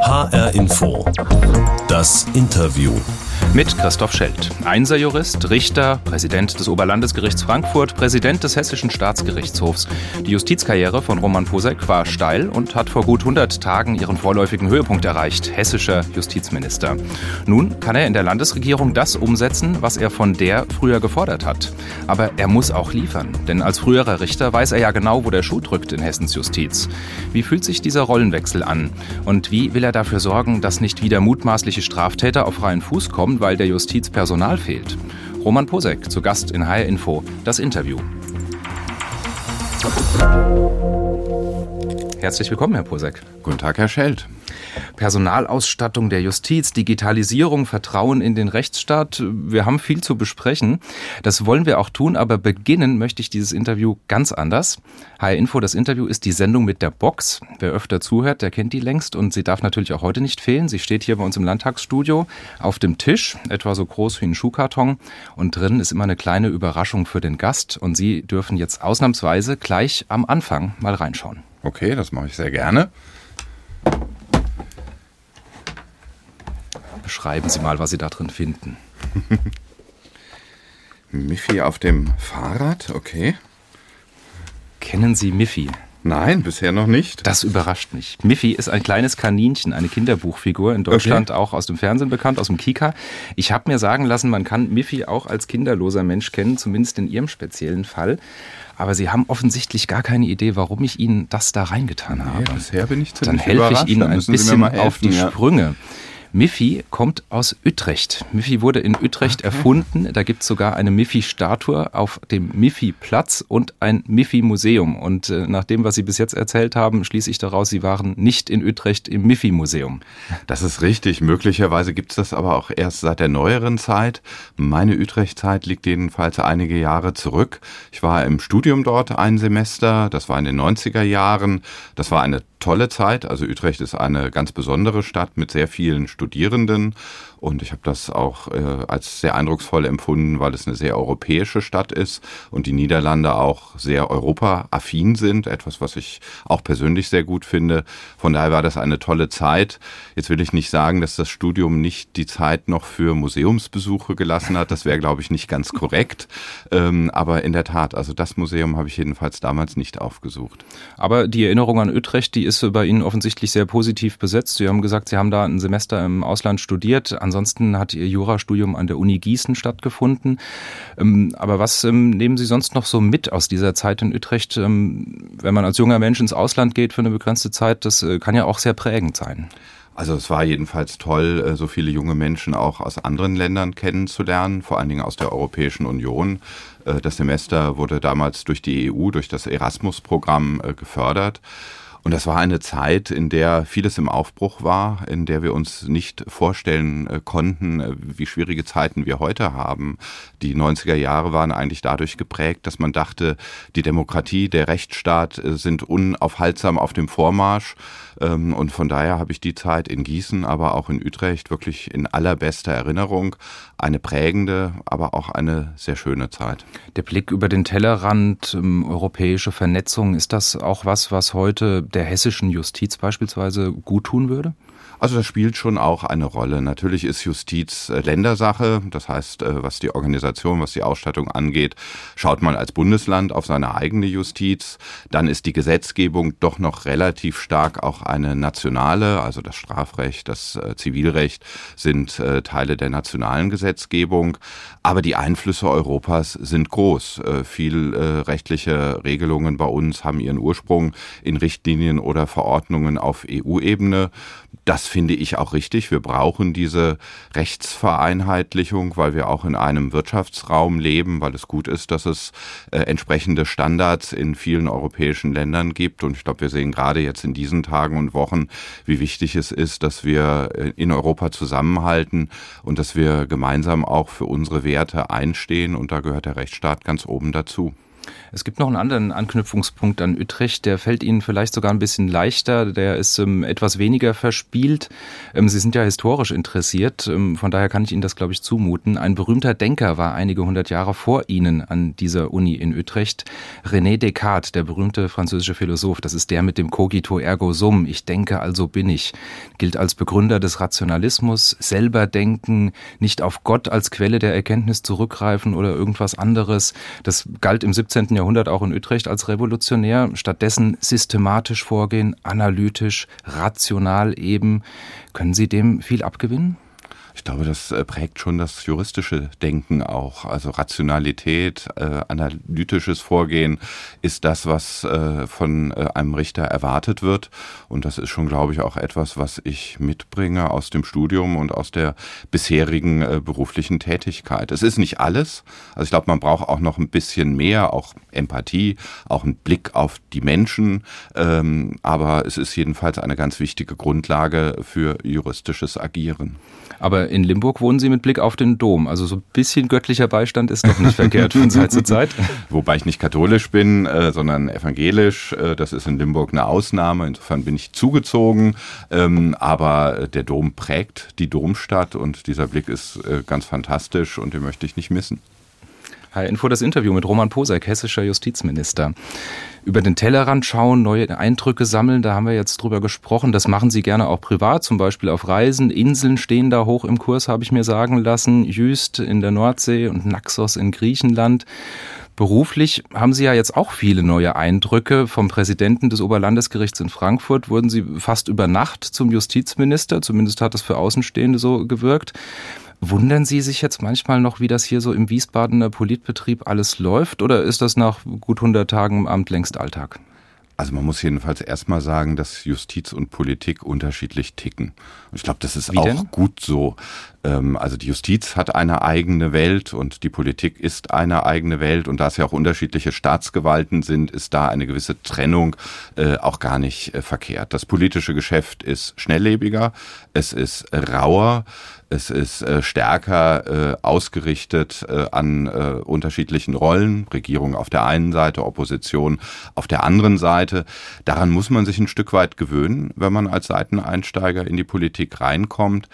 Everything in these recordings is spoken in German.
HR Info. Das Interview. Mit Christoph Schelt, Einserjurist, Richter, Präsident des Oberlandesgerichts Frankfurt, Präsident des Hessischen Staatsgerichtshofs. Die Justizkarriere von Roman Posek war steil und hat vor gut 100 Tagen ihren vorläufigen Höhepunkt erreicht, hessischer Justizminister. Nun kann er in der Landesregierung das umsetzen, was er von der früher gefordert hat. Aber er muss auch liefern, denn als früherer Richter weiß er ja genau, wo der Schuh drückt in Hessens Justiz. Wie fühlt sich dieser Rollenwechsel an? Und wie will er dafür sorgen, dass nicht wieder mutmaßliche Straftäter auf freien Fuß kommen, weil der Justiz Personal fehlt. Roman Posek zu Gast in HR Info, das Interview. Herzlich willkommen, Herr Posek. Guten Tag, Herr Schelt. Personalausstattung der Justiz, Digitalisierung, Vertrauen in den Rechtsstaat. Wir haben viel zu besprechen. Das wollen wir auch tun, aber beginnen möchte ich dieses Interview ganz anders. HR Info, das Interview ist die Sendung mit der Box. Wer öfter zuhört, der kennt die längst und sie darf natürlich auch heute nicht fehlen. Sie steht hier bei uns im Landtagsstudio auf dem Tisch, etwa so groß wie ein Schuhkarton und drin ist immer eine kleine Überraschung für den Gast und Sie dürfen jetzt ausnahmsweise gleich am Anfang mal reinschauen. Okay, das mache ich sehr gerne. Beschreiben Sie mal, was Sie da drin finden. Miffy auf dem Fahrrad, okay. Kennen Sie Miffy? Nein, bisher noch nicht. Das überrascht mich. Miffy ist ein kleines Kaninchen, eine Kinderbuchfigur, in Deutschland okay. auch aus dem Fernsehen bekannt, aus dem Kika. Ich habe mir sagen lassen, man kann Miffy auch als kinderloser Mensch kennen, zumindest in Ihrem speziellen Fall. Aber Sie haben offensichtlich gar keine Idee, warum ich Ihnen das da reingetan habe. Nee, bisher bin ich Dann helfe ich Ihnen ein bisschen auf die ja. Sprünge. Miffy kommt aus Utrecht. Miffy wurde in Utrecht okay. erfunden. Da gibt es sogar eine Miffy-Statue auf dem Miffy-Platz und ein Miffy-Museum. Und äh, nach dem, was Sie bis jetzt erzählt haben, schließe ich daraus, Sie waren nicht in Utrecht im Miffy-Museum. Das ist richtig. Möglicherweise gibt es das aber auch erst seit der neueren Zeit. Meine Utrecht-Zeit liegt jedenfalls einige Jahre zurück. Ich war im Studium dort ein Semester. Das war in den 90er Jahren. Das war eine tolle Zeit. Also Utrecht ist eine ganz besondere Stadt mit sehr vielen Studierenden und ich habe das auch äh, als sehr eindrucksvoll empfunden, weil es eine sehr europäische Stadt ist und die Niederlande auch sehr europaaffin sind, etwas, was ich auch persönlich sehr gut finde. Von daher war das eine tolle Zeit. Jetzt will ich nicht sagen, dass das Studium nicht die Zeit noch für Museumsbesuche gelassen hat. Das wäre, glaube ich, nicht ganz korrekt. Ähm, aber in der Tat, also das Museum habe ich jedenfalls damals nicht aufgesucht. Aber die Erinnerung an Utrecht, die ist bei Ihnen offensichtlich sehr positiv besetzt. Sie haben gesagt, Sie haben da ein Semester im Ausland studiert. Ansonsten hat Ihr Jurastudium an der Uni Gießen stattgefunden. Ähm, aber was ähm, nehmen Sie sonst noch so mit aus dieser Zeit in Utrecht? Ähm, wenn man als junger Mensch ins Ausland geht für eine begrenzte Zeit, das äh, kann ja auch sehr prägend sein. Also es war jedenfalls toll, äh, so viele junge Menschen auch aus anderen Ländern kennenzulernen, vor allen Dingen aus der Europäischen Union. Äh, das Semester wurde damals durch die EU, durch das Erasmus-Programm gefördert. Und das war eine Zeit, in der vieles im Aufbruch war, in der wir uns nicht vorstellen äh, konnten, äh, wie schwierige Zeiten wir heute haben. Die 90er Jahre waren eigentlich dadurch geprägt, dass man dachte, die Demokratie, der Rechtsstaat äh, sind unaufhaltsam auf dem Vormarsch. Ähm, und von daher habe ich die Zeit in Gießen, aber auch in Utrecht wirklich in allerbester Erinnerung. Eine prägende, aber auch eine sehr schöne Zeit. Der Blick über den Tellerrand, ähm, europäische Vernetzung, ist das auch was, was heute der hessischen Justiz beispielsweise gut tun würde? Also das spielt schon auch eine Rolle. Natürlich ist Justiz äh, Ländersache. Das heißt, äh, was die Organisation, was die Ausstattung angeht, schaut man als Bundesland auf seine eigene Justiz. Dann ist die Gesetzgebung doch noch relativ stark auch eine nationale. Also das Strafrecht, das äh, Zivilrecht sind Teile der nationalen Gesetzgebung. Aber die Einflüsse Europas sind groß. Viel rechtliche Regelungen bei uns haben ihren Ursprung in Richtlinien oder Verordnungen auf EU-Ebene. Das finde ich auch richtig. Wir brauchen diese Rechtsvereinheitlichung, weil wir auch in einem Wirtschaftsraum leben, weil es gut ist, dass es äh, entsprechende Standards in vielen europäischen Ländern gibt. Und ich glaube, wir sehen gerade jetzt in diesen Tagen und Wochen, wie wichtig es ist, dass wir äh, in Europa zusammenhalten und dass wir gemeinsam auch für unsere Werte einstehen. Und da gehört der Rechtsstaat ganz oben dazu. Es gibt noch einen anderen Anknüpfungspunkt an Utrecht, der fällt Ihnen vielleicht sogar ein bisschen leichter, der ist ähm, etwas weniger verspielt. Ähm, Sie sind ja historisch interessiert, ähm, von daher kann ich Ihnen das, glaube ich, zumuten. Ein berühmter Denker war einige hundert Jahre vor Ihnen an dieser Uni in Utrecht. René Descartes, der berühmte französische Philosoph, das ist der mit dem Cogito ergo sum, ich denke, also bin ich, gilt als Begründer des Rationalismus, selber denken, nicht auf Gott als Quelle der Erkenntnis zurückgreifen oder irgendwas anderes. Das galt im 17. Jahrhundert auch in Utrecht als revolutionär. Stattdessen systematisch vorgehen, analytisch, rational eben. Können Sie dem viel abgewinnen? Ich glaube, das äh, prägt schon das juristische Denken auch. Also Rationalität, äh, analytisches Vorgehen ist das, was äh, von äh, einem Richter erwartet wird. Und das ist schon, glaube ich, auch etwas, was ich mitbringe aus dem Studium und aus der bisherigen äh, beruflichen Tätigkeit. Es ist nicht alles. Also ich glaube, man braucht auch noch ein bisschen mehr, auch Empathie, auch einen Blick auf die Menschen. Ähm, aber es ist jedenfalls eine ganz wichtige Grundlage für juristisches Agieren. Aber in Limburg wohnen Sie mit Blick auf den Dom. Also so ein bisschen göttlicher Beistand ist doch nicht verkehrt von Zeit zu Zeit. Wobei ich nicht katholisch bin, äh, sondern evangelisch. Äh, das ist in Limburg eine Ausnahme. Insofern bin ich zugezogen. Ähm, aber der Dom prägt die Domstadt und dieser Blick ist äh, ganz fantastisch und den möchte ich nicht missen. HR-Info das Interview mit Roman Posek, hessischer Justizminister. Über den Tellerrand schauen, neue Eindrücke sammeln, da haben wir jetzt drüber gesprochen. Das machen Sie gerne auch privat, zum Beispiel auf Reisen. Inseln stehen da hoch im Kurs, habe ich mir sagen lassen. Jüst in der Nordsee und Naxos in Griechenland. Beruflich haben Sie ja jetzt auch viele neue Eindrücke. Vom Präsidenten des Oberlandesgerichts in Frankfurt wurden Sie fast über Nacht zum Justizminister. Zumindest hat das für Außenstehende so gewirkt. Wundern Sie sich jetzt manchmal noch, wie das hier so im Wiesbadener Politbetrieb alles läuft? Oder ist das nach gut 100 Tagen im Amt längst Alltag? Also man muss jedenfalls erstmal sagen, dass Justiz und Politik unterschiedlich ticken. Und ich glaube, das ist Wie auch denn? gut so. Ähm, also die Justiz hat eine eigene Welt und die Politik ist eine eigene Welt. Und da es ja auch unterschiedliche Staatsgewalten sind, ist da eine gewisse Trennung äh, auch gar nicht äh, verkehrt. Das politische Geschäft ist schnelllebiger, es ist rauer, es ist äh, stärker äh, ausgerichtet äh, an äh, unterschiedlichen Rollen. Regierung auf der einen Seite, Opposition auf der anderen Seite. Daran muss man sich ein Stück weit gewöhnen, wenn man als Seiteneinsteiger in die Politik reinkommt.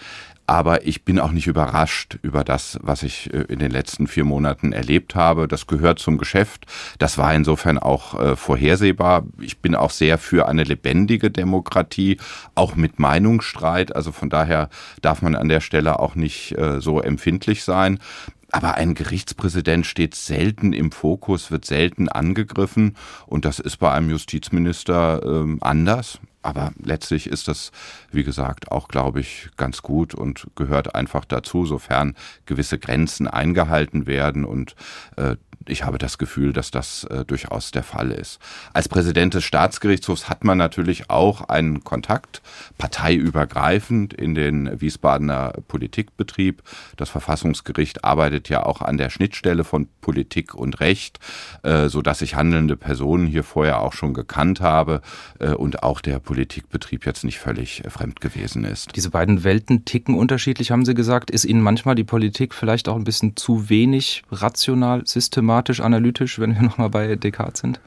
Aber ich bin auch nicht überrascht über das, was ich äh, in den letzten vier Monaten erlebt habe. Das gehört zum Geschäft. Das war insofern auch äh, vorhersehbar. Ich bin auch sehr für eine lebendige Demokratie, auch mit Meinungsstreit. Also von daher darf man an der Stelle auch nicht äh, so empfindlich sein. Aber ein Gerichtspräsident steht selten im Fokus, wird selten angegriffen. Und das ist bei einem Justizminister ähm, anders. Aber letztlich ist das, wie gesagt, auch, glaube ich, ganz gut und gehört einfach dazu, sofern gewisse Grenzen eingehalten werden. Und äh, ich habe das Gefühl, dass das äh, durchaus der Fall ist. Als Präsident des Staatsgerichtshofs hat man natürlich auch einen Kontakt, parteiübergreifend in den Wiesbadener Politikbetrieb. Das Verfassungsgericht arbeitet ja auch an der Schnittstelle von Politik und Recht, äh, so dass ich handelnde Personen hier vorher auch schon gekannt habe äh, und auch der Politikbetrieb jetzt nicht völlig äh, fremd gewesen ist. Diese beiden Welten ticken unterschiedlich, haben Sie gesagt. Ist Ihnen manchmal die Politik vielleicht auch ein bisschen zu wenig rational, systematisch? Systematisch, analytisch, wenn wir nochmal bei Descartes sind?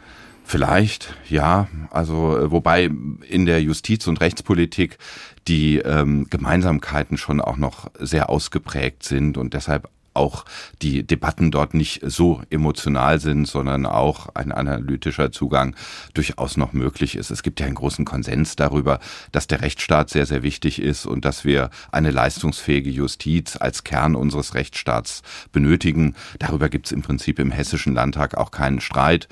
Vielleicht, ja. Also äh, wobei in der Justiz- und Rechtspolitik die ähm, Gemeinsamkeiten schon auch noch sehr ausgeprägt sind und deshalb auch die Debatten dort nicht so emotional sind, sondern auch ein analytischer Zugang durchaus noch möglich ist. Es gibt ja einen großen Konsens darüber, dass der Rechtsstaat sehr, sehr wichtig ist und dass wir eine leistungsfähige Justiz als Kern unseres Rechtsstaats benötigen. Darüber gibt es im Prinzip im Hessischen Landtag auch keinen Streit.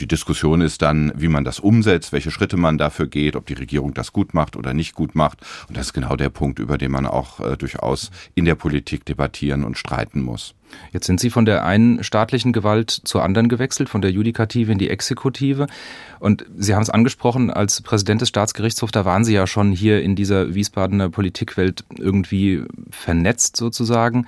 Die Diskussion ist dann, wie man das umsetzt, welche Schritte man dafür geht, ob die Regierung das gut macht oder nicht gut macht. Und das ist genau der Punkt, über den man auch äh, durchaus in der Politik debattieren und streiten muss muss. Jetzt sind Sie von der einen staatlichen Gewalt zur anderen gewechselt, von der Judikative in die Exekutive. Und Sie haben es angesprochen, als Präsident des Staatsgerichtshofs, da waren Sie ja schon hier in dieser Wiesbadener Politikwelt irgendwie vernetzt sozusagen.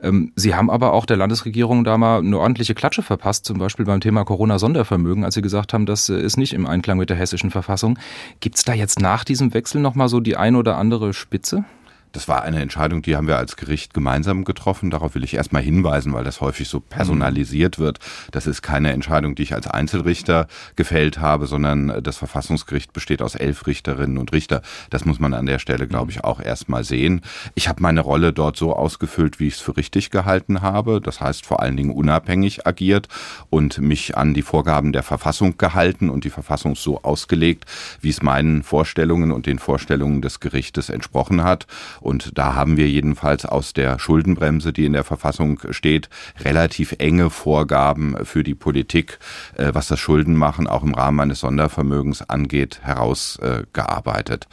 Ähm, Sie haben aber auch der Landesregierung da mal eine ordentliche Klatsche verpasst, zum Beispiel beim Thema Corona-Sondervermögen, als Sie gesagt haben, das ist nicht im Einklang mit der hessischen Verfassung. Gibt es da jetzt nach diesem Wechsel nochmal so die ein oder andere Spitze? Das war eine Entscheidung, die haben wir als Gericht gemeinsam getroffen. Darauf will ich erstmal hinweisen, weil das häufig so personalisiert wird. Das ist keine Entscheidung, die ich als Einzelrichter gefällt habe, sondern das Verfassungsgericht besteht aus elf Richterinnen und Richter. Das muss man an der Stelle, glaube ich, auch erstmal sehen. Ich habe meine Rolle dort so ausgefüllt, wie ich es für richtig gehalten habe. Das heißt vor allen Dingen unabhängig agiert und mich an die Vorgaben der Verfassung gehalten und die Verfassung so ausgelegt, wie es meinen Vorstellungen und den Vorstellungen des Gerichtes entsprochen hat. Und da haben wir jedenfalls aus der Schuldenbremse, die in der Verfassung steht, relativ enge Vorgaben für die Politik, äh, was das Schuldenmachen auch im Rahmen eines Sondervermögens angeht, herausgearbeitet.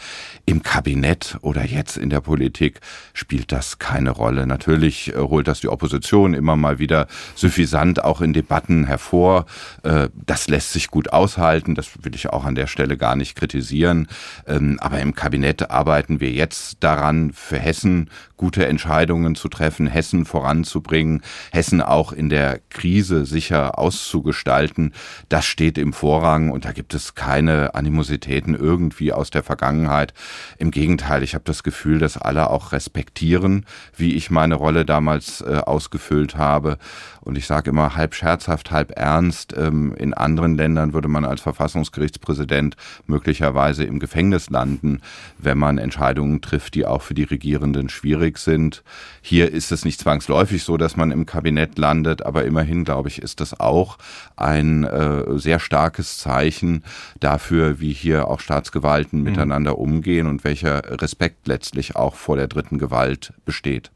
Im Kabinett oder jetzt in der Politik spielt das keine Rolle. Natürlich äh, holt das die Opposition immer mal wieder suffisant auch in Debatten hervor. Äh, das lässt sich gut aushalten. Das will ich auch an der Stelle gar nicht kritisieren. Ähm, aber im Kabinett arbeiten wir jetzt daran, für Hessen gute Entscheidungen zu treffen, Hessen voranzubringen, Hessen auch in der Krise sicher auszugestalten. Das steht im Vorrang und da gibt es keine Animositäten irgendwie aus der Vergangenheit. Im Gegenteil, ich habe das Gefühl, dass alle auch respektieren, wie ich meine Rolle damals äh, ausgefüllt habe. Und ich sage immer halb scherzhaft, halb ernst. Ähm, in anderen Ländern würde man als Verfassungsgerichtspräsident möglicherweise im Gefängnis landen, wenn man Entscheidungen trifft, die auch für die Regierenden schwierig sind. Hier ist es nicht zwangsläufig so, dass man im Kabinett landet, aber immerhin, glaube ich, ist das auch ein äh, sehr starkes Zeichen dafür, wie hier auch Staatsgewalten mhm. miteinander umgehen und welcher Respekt letztlich auch vor der dritten Gewalt besteht.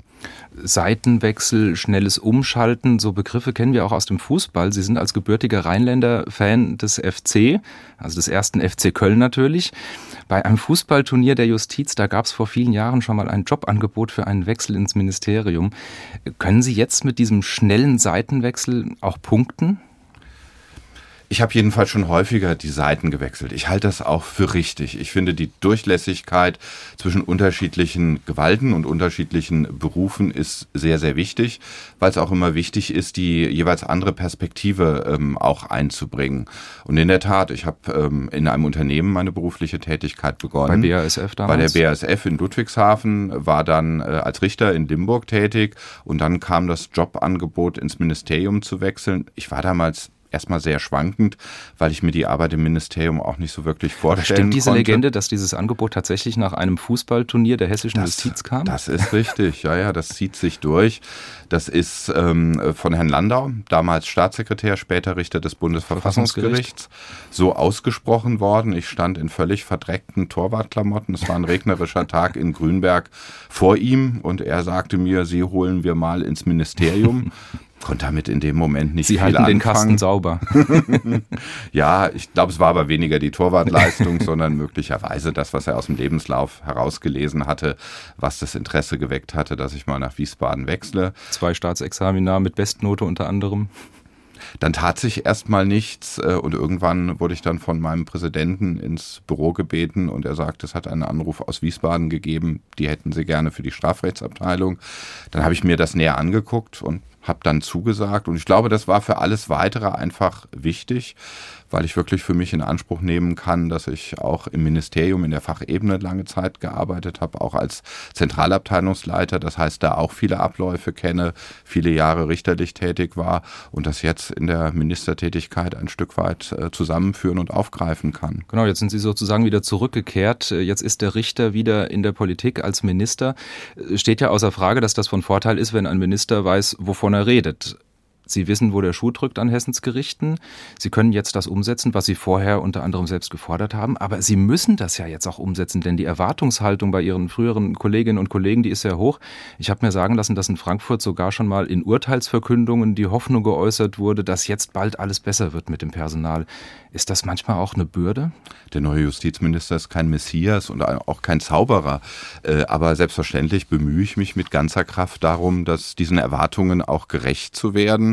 Seitenwechsel, schnelles Umschalten, so Begriffe kennen wir auch aus dem Fußball. Sie sind als gebürtiger Rheinländer Fan des FC, also des ersten FC Köln natürlich. Bei einem Fußballturnier der Justiz, da gab es vor vielen Jahren schon mal ein Jobangebot für einen Wechsel ins Ministerium. Können Sie jetzt mit diesem schnellen Seitenwechsel auch punkten? Ich habe jedenfalls schon häufiger die Seiten gewechselt. Ich halte das auch für richtig. Ich finde die Durchlässigkeit zwischen unterschiedlichen Gewalten und unterschiedlichen Berufen ist sehr, sehr wichtig, weil es auch immer wichtig ist, die jeweils andere Perspektive ähm, auch einzubringen. Und in der Tat, ich habe ähm, in einem Unternehmen meine berufliche Tätigkeit begonnen. Bei BASF damals? Bei der BASF in Ludwigshafen, war dann äh, als Richter in Limburg tätig und dann kam das Jobangebot ins Ministerium zu wechseln. Ich war damals erstmal sehr schwankend, weil ich mir die Arbeit im Ministerium auch nicht so wirklich vorstellen Stimmt diese konnte. Legende, dass dieses Angebot tatsächlich nach einem Fußballturnier der hessischen das, Justiz kam? Das ist richtig, ja, ja, das zieht sich durch. Das ist ähm, von Herrn Landau, damals Staatssekretär, später Richter des Bundesverfassungsgerichts, so ausgesprochen worden. Ich stand in völlig verdreckten Torwartklamotten. Es war ein regnerischer Tag in Grünberg vor ihm und er sagte mir, Sie holen wir mal ins Ministerium konnte damit in dem Moment nicht Sie viel halten anfangen. den Kasten sauber. ja, ich glaube, es war aber weniger die Torwartleistung, sondern möglicherweise das, was er aus dem Lebenslauf herausgelesen hatte, was das Interesse geweckt hatte, dass ich mal nach Wiesbaden wechsle. Zwei Staatsexamina mit Bestnote unter anderem. Dann tat sich erstmal nichts äh, und irgendwann wurde ich dann von meinem Präsidenten ins Büro gebeten und er sagte, es hat einen Anruf aus Wiesbaden gegeben, die hätten sie gerne für die Strafrechtsabteilung. Dann habe ich mir das näher angeguckt und habe dann zugesagt und ich glaube, das war für alles weitere einfach wichtig, weil ich wirklich für mich in Anspruch nehmen kann, dass ich auch im Ministerium in der Fachebene lange Zeit gearbeitet habe, auch als Zentralabteilungsleiter, das heißt, da auch viele Abläufe kenne, viele Jahre richterlich tätig war und das jetzt in der Ministertätigkeit ein Stück weit äh, zusammenführen und aufgreifen kann. Genau, jetzt sind Sie sozusagen wieder zurückgekehrt. Jetzt ist der Richter wieder in der Politik als Minister. Steht ja außer Frage, dass das von Vorteil ist, wenn ein Minister weiß, wovon er redet. Sie wissen, wo der Schuh drückt an Hessens Gerichten. Sie können jetzt das umsetzen, was Sie vorher unter anderem selbst gefordert haben. Aber Sie müssen das ja jetzt auch umsetzen, denn die Erwartungshaltung bei Ihren früheren Kolleginnen und Kollegen, die ist sehr hoch. Ich habe mir sagen lassen, dass in Frankfurt sogar schon mal in Urteilsverkündungen die Hoffnung geäußert wurde, dass jetzt bald alles besser wird mit dem Personal. Ist das manchmal auch eine Bürde? Der neue Justizminister ist kein Messias und auch kein Zauberer. Äh, aber selbstverständlich bemühe ich mich mit ganzer Kraft darum, dass diesen Erwartungen auch gerecht zu werden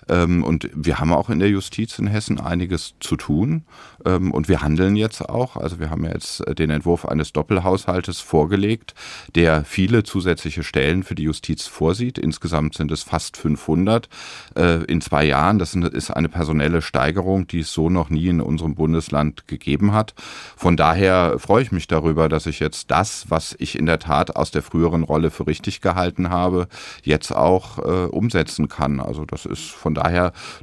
Ähm, und wir haben auch in der Justiz in Hessen einiges zu tun. Ähm, und wir handeln jetzt auch. Also wir haben jetzt den Entwurf eines Doppelhaushaltes vorgelegt, der viele zusätzliche Stellen für die Justiz vorsieht. Insgesamt sind es fast 500 äh, in zwei Jahren. Das ist eine personelle Steigerung, die es so noch nie in unserem Bundesland gegeben hat. Von daher freue ich mich darüber, dass ich jetzt das, was ich in der Tat aus der früheren Rolle für richtig gehalten habe, jetzt auch äh, umsetzen kann. Also das ist von daher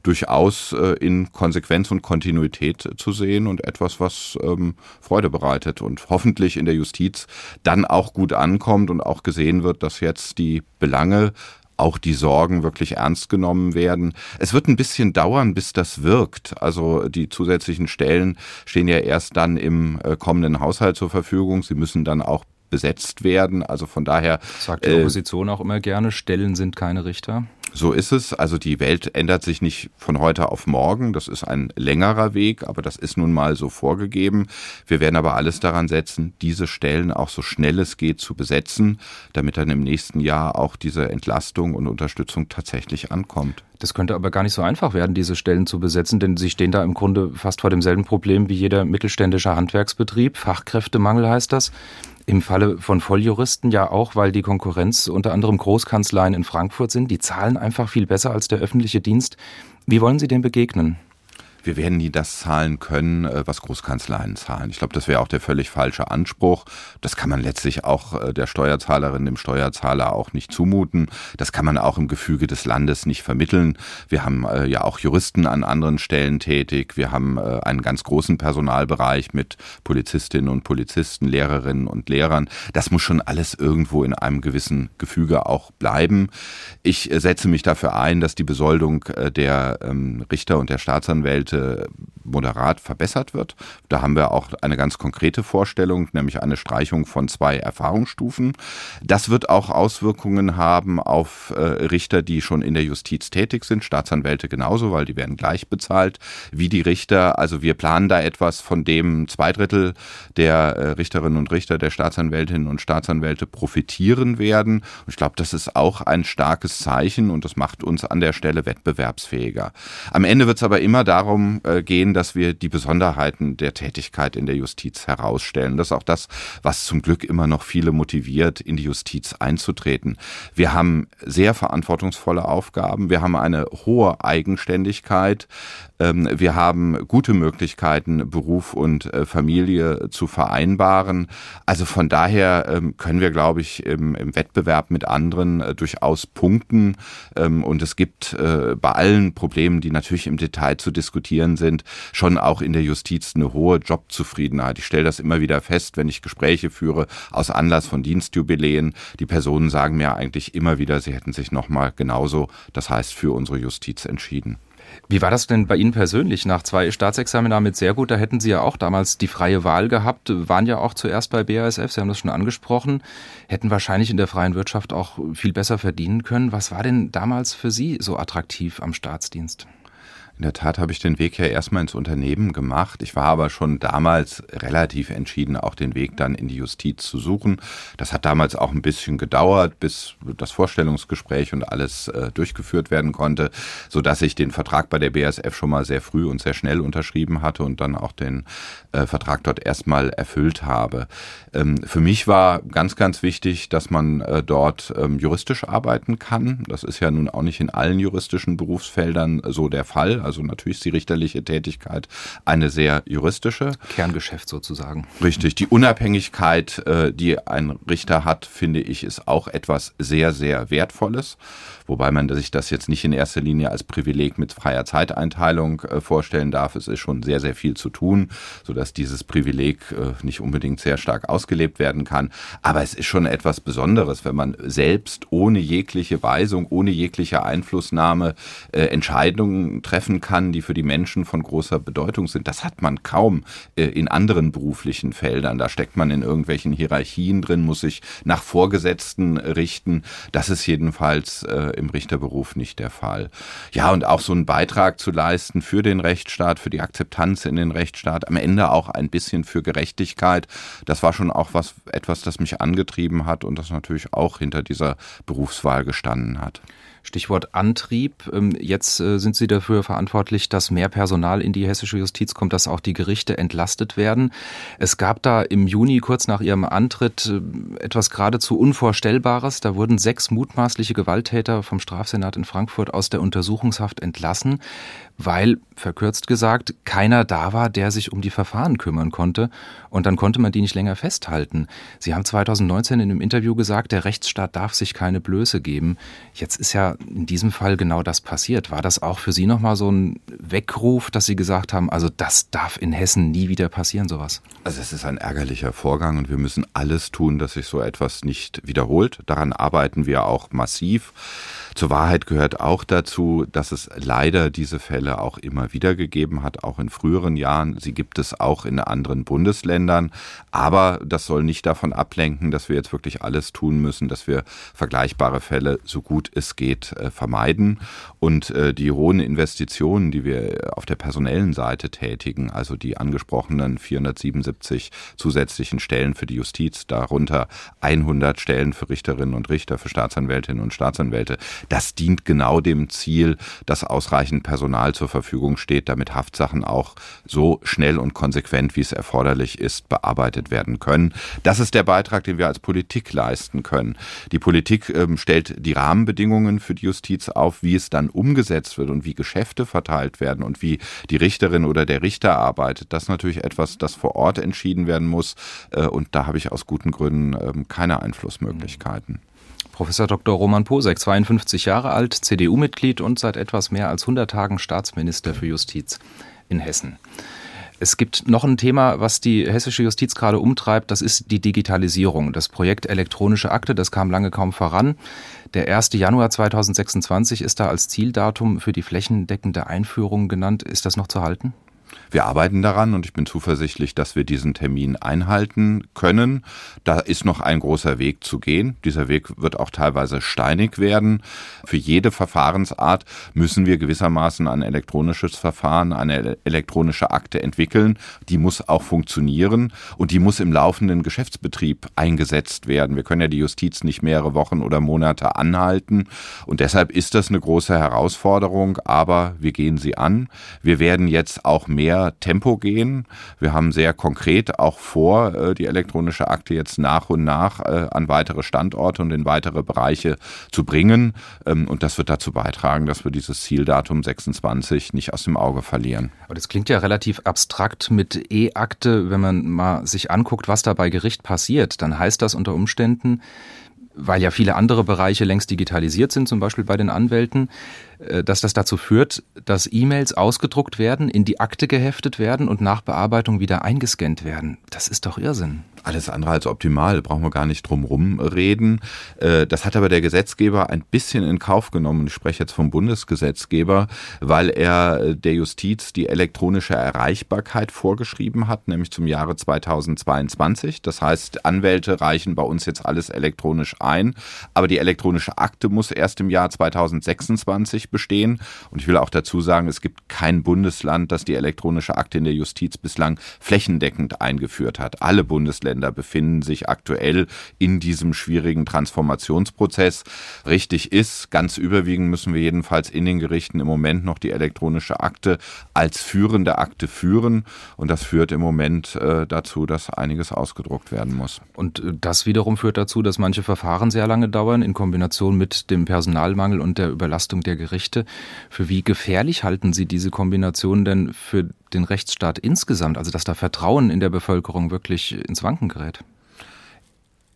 durchaus äh, in Konsequenz und Kontinuität zu sehen und etwas, was ähm, Freude bereitet und hoffentlich in der Justiz dann auch gut ankommt und auch gesehen wird, dass jetzt die Belange auch die Sorgen wirklich ernst genommen werden. Es wird ein bisschen dauern, bis das wirkt. Also die zusätzlichen Stellen stehen ja erst dann im äh, kommenden Haushalt zur Verfügung. Sie müssen dann auch besetzt werden. Also von daher. Sagt die Opposition äh, auch immer gerne, Stellen sind keine Richter. So ist es. Also die Welt ändert sich nicht von heute auf morgen. Das ist ein längerer Weg, aber das ist nun mal so vorgegeben. Wir werden aber alles daran setzen, diese Stellen auch so schnell es geht zu besetzen, damit dann im nächsten Jahr auch diese Entlastung und Unterstützung tatsächlich ankommt. Das könnte aber gar nicht so einfach werden, diese Stellen zu besetzen, denn Sie stehen da im Grunde fast vor demselben Problem wie jeder mittelständische Handwerksbetrieb. Fachkräftemangel heißt das. Im Falle von Volljuristen ja auch, weil die Konkurrenz unter anderem Großkanzleien in Frankfurt sind. Die zahlen einfach viel besser als der öffentliche Dienst. Wie wollen Sie dem begegnen? Wir werden nie das zahlen können, äh, was Großkanzleien zahlen. Ich glaube, das wäre auch der völlig falsche Anspruch. Das kann man letztlich auch äh, der Steuerzahlerin, dem Steuerzahler auch nicht zumuten. Das kann man auch im Gefüge des Landes nicht vermitteln. Wir haben äh, ja auch Juristen an anderen Stellen tätig. Wir haben einen ganz großen Personalbereich mit Polizistinnen und Polizisten, Lehrerinnen und Lehrern. Das muss schon alles irgendwo in einem gewissen Gefüge auch bleiben. Ich setze mich dafür ein, dass die Besoldung der ähm, Richter und der Staatsanwälte äh, moderat verbessert wird. Da haben wir auch eine ganz konkrete Vorstellung, nämlich eine Streichung von zwei Erfahrungsstufen. Das wird auch Auswirkungen haben auf äh, Richter, die schon in der Justiz tätig sind, Staatsanwälte genauso, weil die werden gleich bezahlt wie die Richter. Also wir planen da etwas, von dem zwei Drittel der äh, Richterinnen und Richter, der Staatsanwältinnen und Staatsanwälte profitieren werden. Und ich glaube, das ist auch ein starkes Zeichen und das macht uns an der Stelle wettbewerbsfähiger. Am Ende wird es aber immer darum äh, gehen, dass wir die Besonderheiten der Tätigkeit in der Justiz herausstellen. Das ist auch das, was zum Glück immer noch viele motiviert, in die Justiz einzutreten. Wir haben sehr verantwortungsvolle Aufgaben. Wir haben eine hohe Eigenständigkeit. Ähm, wir haben gute Möglichkeiten, Beruf und äh, Familie zu vereinbaren. Also von daher ähm, können wir, glaube ich, im, im Wettbewerb mit anderen äh, durchaus punkten. Ähm, und es gibt bei allen Problemen, die natürlich im Detail zu diskutieren sind, schon auch in der Justiz eine hohe Jobzufriedenheit. Ich stelle das immer wieder fest, wenn ich Gespräche führe aus Anlass von Dienstjubiläen. Die Personen sagen mir eigentlich immer wieder, sie hätten sich nochmal genauso, das heißt für unsere Justiz entschieden. Wie war das denn bei Ihnen persönlich? Nach zwei Staatsexamina mit sehr gut, da hätten Sie ja auch damals die freie Wahl gehabt, waren ja auch zuerst bei BASF, Sie haben das schon angesprochen, hätten wahrscheinlich in der freien Wirtschaft auch viel besser verdienen können. Was war denn damals für Sie so attraktiv am Staatsdienst? In der Tat habe ich den Weg ja erstmal ins Unternehmen gemacht. Ich war aber schon damals relativ entschieden, auch den Weg dann in die Justiz zu suchen. Das hat damals auch ein bisschen gedauert, bis das Vorstellungsgespräch und alles äh, durchgeführt werden konnte, so dass ich den Vertrag bei der BASF schon mal sehr früh und sehr schnell unterschrieben hatte und dann auch den äh, Vertrag dort erstmal erfüllt habe. Ähm, für mich war ganz, ganz wichtig, dass man äh, dort ähm, juristisch arbeiten kann. Das ist ja nun auch nicht in allen juristischen Berufsfeldern so der Fall. Also natürlich ist die richterliche Tätigkeit eine sehr juristische. Kerngeschäft sozusagen. Richtig. Die Unabhängigkeit, äh, die ein Richter hat, finde ich, ist auch etwas sehr, sehr Wertvolles. Wobei man sich das jetzt nicht in erster Linie als Privileg mit freier Zeiteinteilung äh, vorstellen darf. Es ist schon sehr, sehr viel zu tun, sodass dieses Privileg äh, nicht unbedingt sehr stark ausgelebt werden kann. Aber es ist schon etwas Besonderes, wenn man selbst ohne jegliche Weisung, ohne jegliche Einflussnahme Entscheidungen treffen kann, die für die Menschen von großer Bedeutung sind. Das hat man kaum äh, in anderen beruflichen Feldern. Da steckt man in irgendwelchen Hierarchien drin, muss sich nach Vorgesetzten richten. Das ist jedenfalls äh, im Richterberuf nicht der Fall. Ja, und auch so einen Beitrag zu leisten für den Rechtsstaat, für die Akzeptanz in den Rechtsstaat, am Ende auch ein bisschen für Gerechtigkeit. Das war schon auch was, etwas, das mich angetrieben hat und das natürlich auch hinter dieser Berufswahl gestanden hat. Stichwort Antrieb. Ähm, jetzt äh, sind Sie dafür verantwortlich, dass mehr Personal in die hessische Justiz kommt, dass auch die Gerichte entlastet werden. Es gab da im Juni, kurz nach Ihrem Antritt, äh, etwas geradezu Unvorstellbares. Da wurden sechs mutmaßliche Gewalttäter vom Strafsenat in Frankfurt aus der Untersuchungshaft entlassen weil, verkürzt gesagt, keiner da war, der sich um die Verfahren kümmern konnte. Und dann konnte man die nicht länger festhalten. Sie haben 2019 in einem Interview gesagt, der Rechtsstaat darf sich keine Blöße geben. Jetzt ist ja in diesem Fall genau das passiert. War das auch für Sie nochmal so ein Weckruf, dass Sie gesagt haben, also das darf in Hessen nie wieder passieren, sowas? Also es ist ein ärgerlicher Vorgang und wir müssen alles tun, dass sich so etwas nicht wiederholt. Daran arbeiten wir auch massiv. Zur Wahrheit gehört auch dazu, dass es leider diese Fälle auch immer wieder gegeben hat, auch in früheren Jahren. Sie gibt es auch in anderen Bundesländern. Aber das soll nicht davon ablenken, dass wir jetzt wirklich alles tun müssen, dass wir vergleichbare Fälle so gut es geht äh, vermeiden. Und äh, die hohen Investitionen, die wir auf der personellen Seite tätigen, also die angesprochenen 477 zusätzlichen Stellen für die Justiz, darunter 100 Stellen für Richterinnen und Richter, für Staatsanwältinnen und Staatsanwälte, das dient genau dem Ziel, dass ausreichend Personal zur Verfügung steht, damit Haftsachen auch so schnell und konsequent, wie es erforderlich ist, bearbeitet werden können. Das ist der Beitrag, den wir als Politik leisten können. Die Politik ähm, stellt die Rahmenbedingungen für die Justiz auf, wie es dann umgesetzt wird und wie Geschäfte verteilt werden und wie die Richterin oder der Richter arbeitet. Das ist natürlich etwas, das vor Ort entschieden werden muss. Äh, und da habe ich aus guten Gründen ähm, keine Einflussmöglichkeiten. Professor Dr. Roman Posek, 52 Jahre alt, CDU-Mitglied und seit etwas mehr als 100 Tagen Staatsminister für Justiz in Hessen. Es gibt noch ein Thema, was die hessische Justiz gerade umtreibt, das ist die Digitalisierung. Das Projekt elektronische Akte, das kam lange kaum voran. Der 1. Januar 2026 ist da als Zieldatum für die flächendeckende Einführung genannt. Ist das noch zu halten? Wir arbeiten daran und ich bin zuversichtlich, dass wir diesen Termin einhalten können. Da ist noch ein großer Weg zu gehen. Dieser Weg wird auch teilweise steinig werden. Für jede Verfahrensart müssen wir gewissermaßen ein elektronisches Verfahren, eine elektronische Akte entwickeln. Die muss auch funktionieren und die muss im laufenden Geschäftsbetrieb eingesetzt werden. Wir können ja die Justiz nicht mehrere Wochen oder Monate anhalten und deshalb ist das eine große Herausforderung, aber wir gehen sie an. Wir werden jetzt auch mehr mehr Tempo gehen. Wir haben sehr konkret auch vor, äh, die elektronische Akte jetzt nach und nach äh, an weitere Standorte und in weitere Bereiche zu bringen. Ähm, und das wird dazu beitragen, dass wir dieses Zieldatum 26 nicht aus dem Auge verlieren. Aber das klingt ja relativ abstrakt mit E-Akte. Wenn man mal sich anguckt, was da bei Gericht passiert, dann heißt das unter Umständen, weil ja viele andere Bereiche längst digitalisiert sind, zum Beispiel bei den Anwälten, dass das dazu führt, dass E-Mails ausgedruckt werden, in die Akte geheftet werden und nach Bearbeitung wieder eingescannt werden. Das ist doch Irrsinn. Alles andere als optimal, brauchen wir gar nicht drum rum reden. Äh, das hat aber der Gesetzgeber ein bisschen in Kauf genommen. Ich spreche jetzt vom Bundesgesetzgeber, weil er der Justiz die elektronische Erreichbarkeit vorgeschrieben hat, nämlich zum Jahre 2022. Das heißt, Anwälte reichen bei uns jetzt alles elektronisch ein, aber die elektronische Akte muss erst im Jahr 2026 bestehen. Und ich will auch dazu sagen, es gibt kein Bundesland, das die elektronische Akte in der Justiz bislang flächendeckend eingeführt hat. Alle Bundesländer befinden sich aktuell in diesem schwierigen Transformationsprozess. Richtig ist, ganz überwiegend müssen wir jedenfalls in den Gerichten im Moment noch die elektronische Akte als führende Akte führen. Und das führt im Moment äh, dazu, dass einiges ausgedruckt werden muss. Und äh, das wiederum führt dazu, dass manche Verfahren sehr lange dauern in Kombination mit dem Personalmangel und der Überlastung der Gerichte. Gerichte. Für wie gefährlich halten Sie diese Kombination denn für den Rechtsstaat insgesamt? Also dass da Vertrauen in der Bevölkerung wirklich ins Wanken gerät?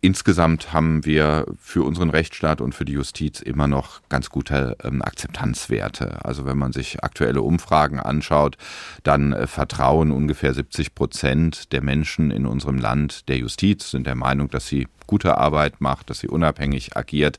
Insgesamt haben wir für unseren Rechtsstaat und für die Justiz immer noch ganz gute ähm, Akzeptanzwerte. Also wenn man sich aktuelle Umfragen anschaut, dann äh, vertrauen ungefähr 70 Prozent der Menschen in unserem Land der Justiz, sind der Meinung, dass sie gute Arbeit macht, dass sie unabhängig agiert.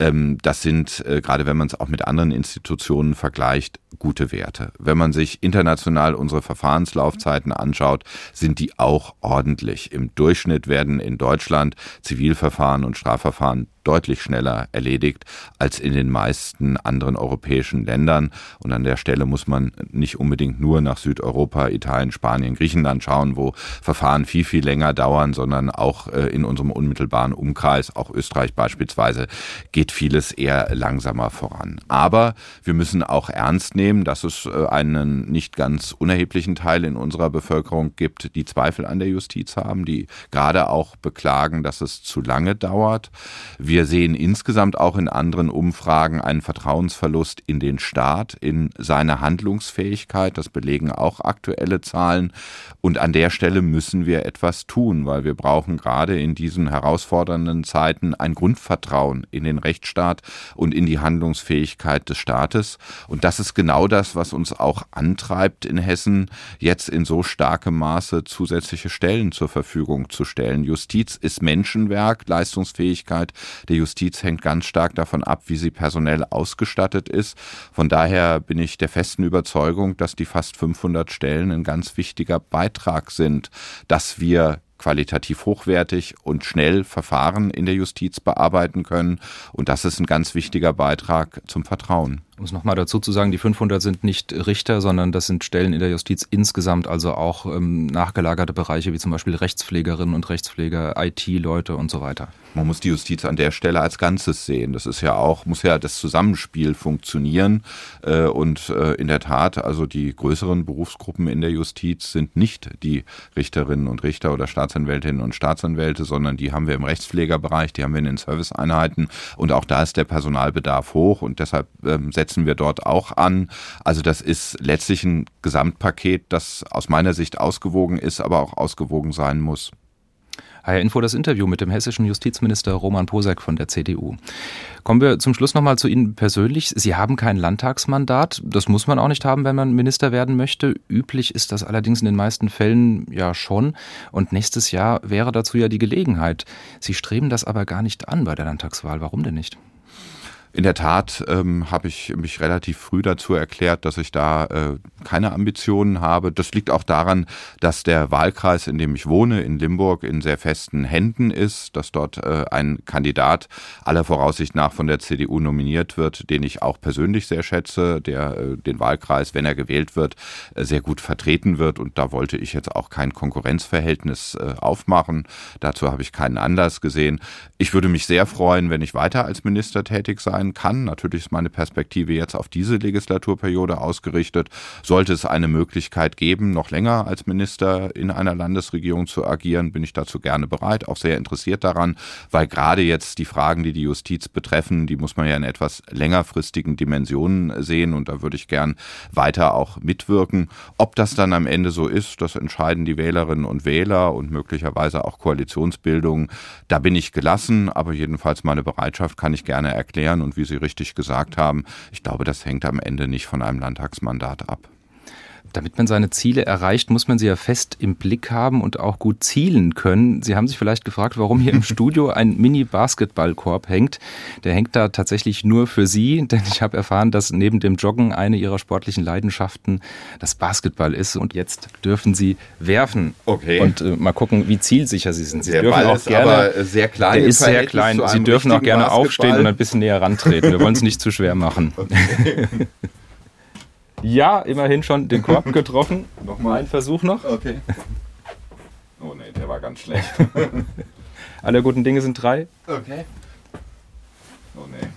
Ähm, das sind, äh, gerade wenn man es auch mit anderen Institutionen vergleicht, gute Werte. Wenn man sich international unsere Verfahrenslaufzeiten anschaut, sind die auch ordentlich. Im Durchschnitt werden in Deutschland Zivilverfahren und Strafverfahren deutlich schneller erledigt als in den meisten anderen europäischen Ländern. Und an der Stelle muss man nicht unbedingt nur nach Südeuropa, Italien, Spanien, Griechenland schauen, wo Verfahren viel, viel länger dauern, sondern auch äh, in unserem unmittelbaren Umkreis, auch Österreich beispielsweise, geht vieles eher langsamer voran. Aber wir müssen auch ernst nehmen, dass es äh, einen nicht ganz unerheblichen Teil in unserer Bevölkerung gibt, die Zweifel an der Justiz haben, die gerade auch beklagen, dass es zu lange dauert. Sehen insgesamt auch in anderen Umfragen einen Vertrauensverlust in den Staat, in seine Handlungsfähigkeit. Das belegen auch aktuelle Zahlen. Und an der Stelle müssen wir etwas tun, weil wir brauchen gerade in diesen herausfordernden Zeiten ein Grundvertrauen in den Rechtsstaat und in die Handlungsfähigkeit des Staates. Und das ist genau das, was uns auch antreibt, in Hessen jetzt in so starkem Maße zusätzliche Stellen zur Verfügung zu stellen. Justiz ist Menschenwerk, Leistungsfähigkeit der Justiz hängt ganz stark davon ab, wie sie personell ausgestattet ist. Von daher bin ich der festen Überzeugung, dass die fast 500 Stellen ein ganz wichtiger Beitrag sind, dass wir qualitativ hochwertig und schnell Verfahren in der Justiz bearbeiten können. Und das ist ein ganz wichtiger Beitrag zum Vertrauen. Um es nochmal dazu zu sagen, die 500 sind nicht Richter, sondern das sind Stellen in der Justiz insgesamt, also auch ähm, nachgelagerte Bereiche wie zum Beispiel Rechtspflegerinnen und Rechtspfleger, IT-Leute und so weiter. Man muss die Justiz an der Stelle als Ganzes sehen. Das ist ja auch, muss ja das Zusammenspiel funktionieren. Äh, und äh, in der Tat, also die größeren Berufsgruppen in der Justiz sind nicht die Richterinnen und Richter oder Staatsanwältinnen und Staatsanwälte, sondern die haben wir im Rechtspflegerbereich, die haben wir in den Serviceeinheiten. Und auch da ist der Personalbedarf hoch und deshalb ähm, setzt setzen wir dort auch an. Also das ist letztlich ein Gesamtpaket, das aus meiner Sicht ausgewogen ist, aber auch ausgewogen sein muss. HR Info das Interview mit dem hessischen Justizminister Roman Posek von der CDU. Kommen wir zum Schluss nochmal zu Ihnen persönlich. Sie haben kein Landtagsmandat. Das muss man auch nicht haben, wenn man Minister werden möchte. Üblich ist das allerdings in den meisten Fällen ja schon. Und nächstes Jahr wäre dazu ja die Gelegenheit. Sie streben das aber gar nicht an bei der Landtagswahl. Warum denn nicht? In der Tat ähm, habe ich mich relativ früh dazu erklärt, dass ich da äh, keine Ambitionen habe. Das liegt auch daran, dass der Wahlkreis, in dem ich wohne, in Limburg, in sehr festen Händen ist, dass dort äh, ein Kandidat aller Voraussicht nach von der CDU nominiert wird, den ich auch persönlich sehr schätze, der äh, den Wahlkreis, wenn er gewählt wird, äh, sehr gut vertreten wird. Und da wollte ich jetzt auch kein Konkurrenzverhältnis äh, aufmachen. Dazu habe ich keinen Anlass gesehen. Ich würde mich sehr freuen, wenn ich weiter als Minister tätig sein sein kann. Natürlich ist meine Perspektive jetzt auf diese Legislaturperiode ausgerichtet. Sollte es eine Möglichkeit geben, noch länger als Minister in einer Landesregierung zu agieren, bin ich dazu gerne bereit, auch sehr interessiert daran, weil gerade jetzt die Fragen, die die Justiz betreffen, die muss man ja in etwas längerfristigen Dimensionen sehen und da würde ich gern weiter auch mitwirken. Ob das dann am Ende so ist, das entscheiden die Wählerinnen und Wähler und möglicherweise auch Koalitionsbildungen. Da bin ich gelassen, aber jedenfalls meine Bereitschaft kann ich gerne erklären und und wie Sie richtig gesagt haben, ich glaube, das hängt am Ende nicht von einem Landtagsmandat ab. Damit man seine Ziele erreicht, muss man sie ja fest im Blick haben und auch gut zielen können. Sie haben sich vielleicht gefragt, warum hier im Studio ein Mini-Basketballkorb hängt. Der hängt da tatsächlich nur für Sie, denn ich habe erfahren, dass neben dem Joggen eine Ihrer sportlichen Leidenschaften das Basketball ist. Und jetzt dürfen Sie werfen. Okay. Und äh, mal gucken, wie zielsicher Sie sind. Sie der dürfen Ball auch gerne, aber sehr klein. Der ist sehr klein. Sie dürfen auch gerne Basketball. aufstehen und ein bisschen näher rantreten. Wir wollen es nicht zu schwer machen. Okay. Ja, immerhin schon den Korb getroffen. Nochmal ein Versuch noch. Okay. Oh ne, der war ganz schlecht. Alle guten Dinge sind drei. Okay. Oh ne.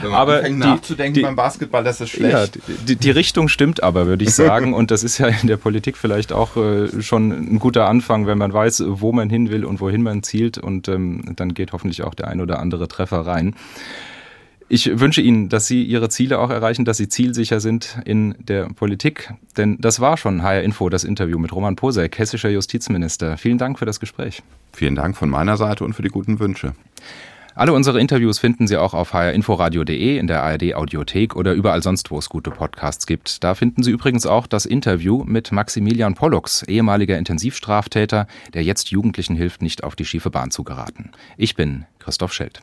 Wenn man aber die, nachzudenken die, beim Basketball, das ist schlecht. Ja, die, die Richtung stimmt aber, würde ich sagen. Und das ist ja in der Politik vielleicht auch äh, schon ein guter Anfang, wenn man weiß, wo man hin will und wohin man zielt. Und ähm, dann geht hoffentlich auch der ein oder andere Treffer rein. Ich wünsche Ihnen, dass Sie Ihre Ziele auch erreichen, dass Sie zielsicher sind in der Politik. Denn das war schon HR Info, das Interview mit Roman Posek, hessischer Justizminister. Vielen Dank für das Gespräch. Vielen Dank von meiner Seite und für die guten Wünsche. Alle unsere Interviews finden Sie auch auf hrinforadio.de, in der ARD Audiothek oder überall sonst, wo es gute Podcasts gibt. Da finden Sie übrigens auch das Interview mit Maximilian Pollux, ehemaliger Intensivstraftäter, der jetzt Jugendlichen hilft, nicht auf die schiefe Bahn zu geraten. Ich bin Christoph Schelt.